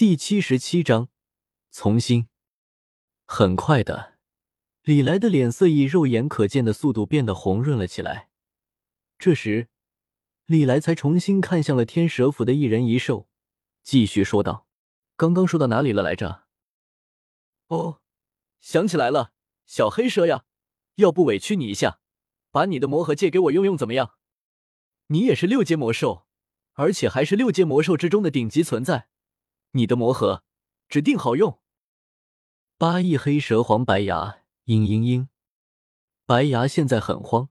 第七十七章，从新。很快的，李来的脸色以肉眼可见的速度变得红润了起来。这时，李来才重新看向了天蛇府的一人一兽，继续说道：“刚刚说到哪里了来着？哦，想起来了，小黑蛇呀，要不委屈你一下，把你的魔盒借给我用用，怎么样？你也是六阶魔兽，而且还是六阶魔兽之中的顶级存在。”你的魔盒指定好用。八翼黑蛇黄白牙嘤嘤嘤，白牙现在很慌。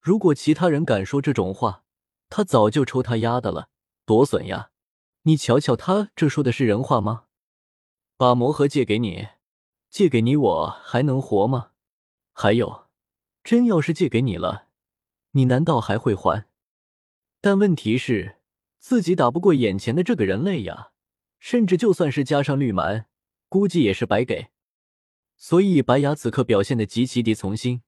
如果其他人敢说这种话，他早就抽他丫的了，多损呀！你瞧瞧，他这说的是人话吗？把魔盒借给你，借给你，我还能活吗？还有，真要是借给你了，你难道还会还？但问题是，自己打不过眼前的这个人类呀。甚至就算是加上绿蛮，估计也是白给。所以白牙此刻表现的极其的从心，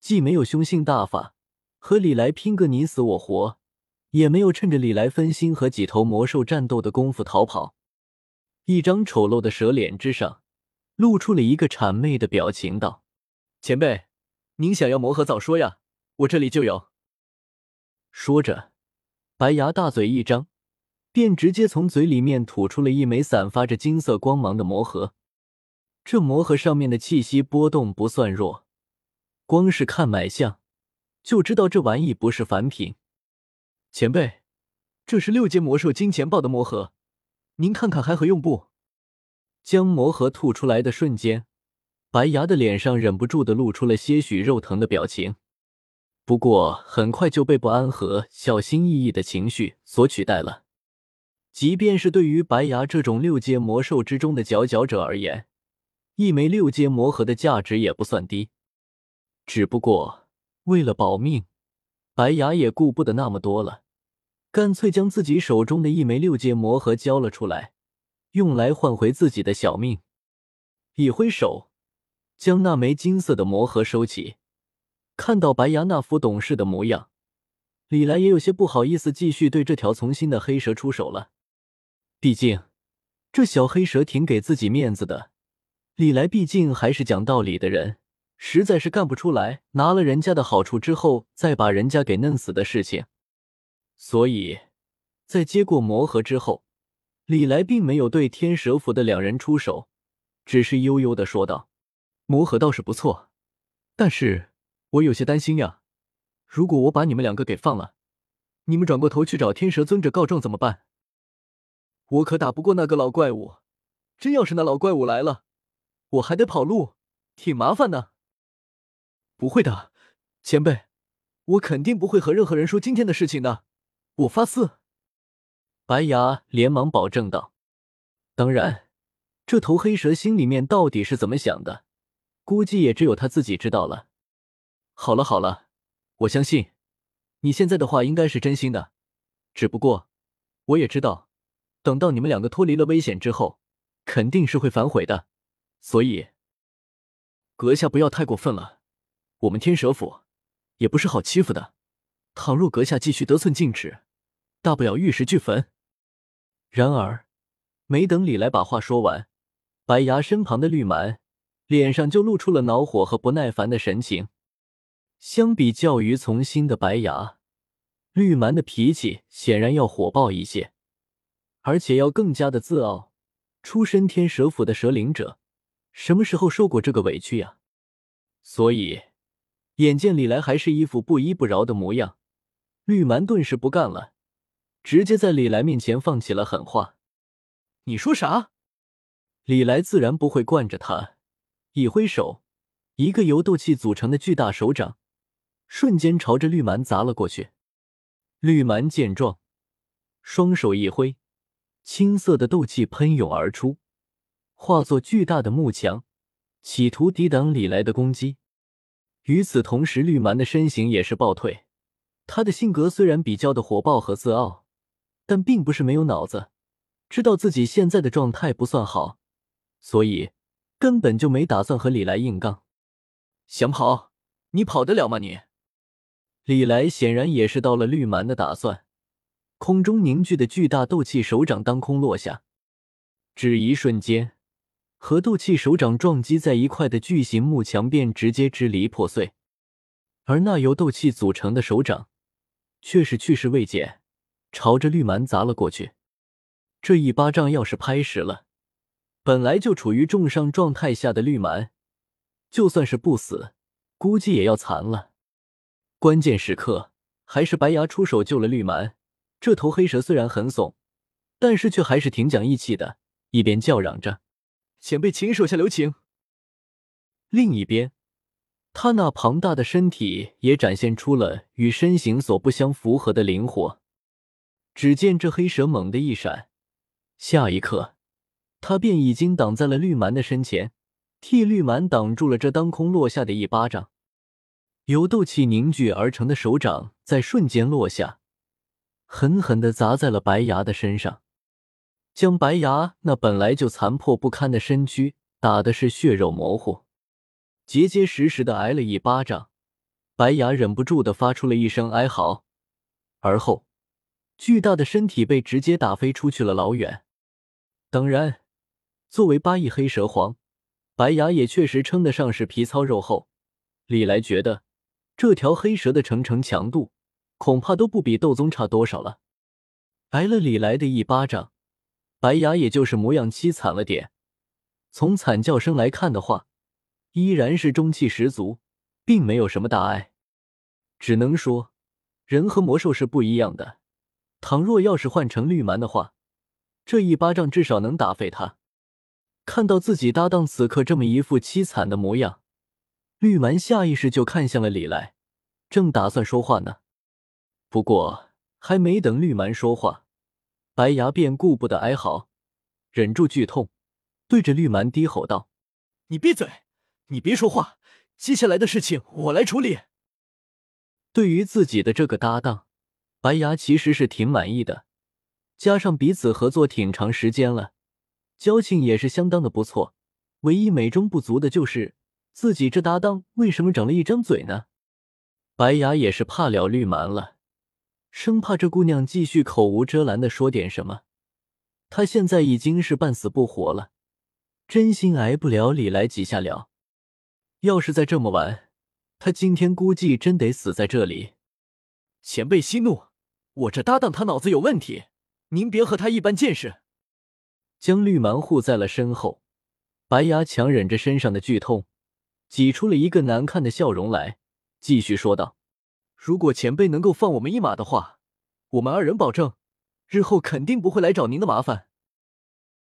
既没有凶性大发和李来拼个你死我活，也没有趁着李来分心和几头魔兽战斗的功夫逃跑。一张丑陋的蛇脸之上，露出了一个谄媚的表情，道：“前辈，您想要魔盒早说呀，我这里就有。”说着，白牙大嘴一张。便直接从嘴里面吐出了一枚散发着金色光芒的魔盒，这魔盒上面的气息波动不算弱，光是看买相就知道这玩意不是凡品。前辈，这是六阶魔兽金钱豹的魔盒，您看看还合用不？将魔盒吐出来的瞬间，白牙的脸上忍不住的露出了些许肉疼的表情，不过很快就被不安和小心翼翼的情绪所取代了。即便是对于白牙这种六阶魔兽之中的佼佼者而言，一枚六阶魔核的价值也不算低。只不过为了保命，白牙也顾不得那么多了，干脆将自己手中的一枚六阶魔核交了出来，用来换回自己的小命。一挥手，将那枚金色的魔核收起。看到白牙那副懂事的模样，李来也有些不好意思继续对这条从心的黑蛇出手了。毕竟，这小黑蛇挺给自己面子的。李来毕竟还是讲道理的人，实在是干不出来拿了人家的好处之后再把人家给弄死的事情。所以，在接过魔盒之后，李来并没有对天蛇府的两人出手，只是悠悠的说道：“魔盒倒是不错，但是我有些担心呀。如果我把你们两个给放了，你们转过头去找天蛇尊者告状怎么办？”我可打不过那个老怪物，真要是那老怪物来了，我还得跑路，挺麻烦的。不会的，前辈，我肯定不会和任何人说今天的事情的，我发誓。白牙连忙保证道。当然，这头黑蛇心里面到底是怎么想的，估计也只有他自己知道了。好了好了，我相信你现在的话应该是真心的，只不过我也知道。等到你们两个脱离了危险之后，肯定是会反悔的，所以阁下不要太过分了。我们天蛇府也不是好欺负的，倘若阁下继续得寸进尺，大不了玉石俱焚。然而，没等李来把话说完，白牙身旁的绿蛮脸上就露出了恼火和不耐烦的神情。相比较于从心的白牙，绿蛮的脾气显然要火爆一些。而且要更加的自傲，出身天蛇府的蛇灵者，什么时候受过这个委屈呀？所以，眼见李来还是一副不依不饶的模样，绿蛮顿时不干了，直接在李来面前放起了狠话：“你说啥？”李来自然不会惯着他，一挥手，一个由斗气组成的巨大手掌，瞬间朝着绿蛮砸了过去。绿蛮见状，双手一挥。青色的斗气喷涌而出，化作巨大的幕墙，企图抵挡李来的攻击。与此同时，绿蛮的身形也是暴退。他的性格虽然比较的火爆和自傲，但并不是没有脑子，知道自己现在的状态不算好，所以根本就没打算和李来硬刚。想跑？你跑得了吗？你？李来显然也是到了绿蛮的打算。空中凝聚的巨大斗气手掌当空落下，只一瞬间，和斗气手掌撞击在一块的巨型木墙便直接支离破碎，而那由斗气组成的手掌却是去势未减，朝着绿蛮砸了过去。这一巴掌要是拍实了，本来就处于重伤状态下的绿蛮，就算是不死，估计也要残了。关键时刻，还是白牙出手救了绿蛮。这头黑蛇虽然很怂，但是却还是挺讲义气的，一边叫嚷着：“前辈，请手下留情。”另一边，他那庞大的身体也展现出了与身形所不相符合的灵活。只见这黑蛇猛地一闪，下一刻，他便已经挡在了绿蛮的身前，替绿蛮挡住了这当空落下的一巴掌。由斗气凝聚而成的手掌在瞬间落下。狠狠的砸在了白牙的身上，将白牙那本来就残破不堪的身躯打的是血肉模糊，结结实实的挨了一巴掌。白牙忍不住的发出了一声哀嚎，而后巨大的身体被直接打飞出去了老远。当然，作为八翼黑蛇皇，白牙也确实称得上是皮糙肉厚。李来觉得这条黑蛇的成成强度。恐怕都不比斗宗差多少了。挨了李来的一巴掌，白牙也就是模样凄惨了点。从惨叫声来看的话，依然是中气十足，并没有什么大碍。只能说，人和魔兽是不一样的。倘若要是换成绿蛮的话，这一巴掌至少能打废他。看到自己搭档此刻这么一副凄惨的模样，绿蛮下意识就看向了李来，正打算说话呢。不过，还没等绿蛮说话，白牙便顾不得哀嚎，忍住剧痛，对着绿蛮低吼道：“你闭嘴，你别说话，接下来的事情我来处理。”对于自己的这个搭档，白牙其实是挺满意的，加上彼此合作挺长时间了，交情也是相当的不错。唯一美中不足的就是自己这搭档为什么长了一张嘴呢？白牙也是怕了绿蛮了。生怕这姑娘继续口无遮拦的说点什么，他现在已经是半死不活了，真心挨不了李来几下了。要是再这么玩，他今天估计真得死在这里。前辈息怒，我这搭档他脑子有问题，您别和他一般见识。将绿蛮护在了身后，白牙强忍着身上的剧痛，挤出了一个难看的笑容来，继续说道。如果前辈能够放我们一马的话，我们二人保证，日后肯定不会来找您的麻烦。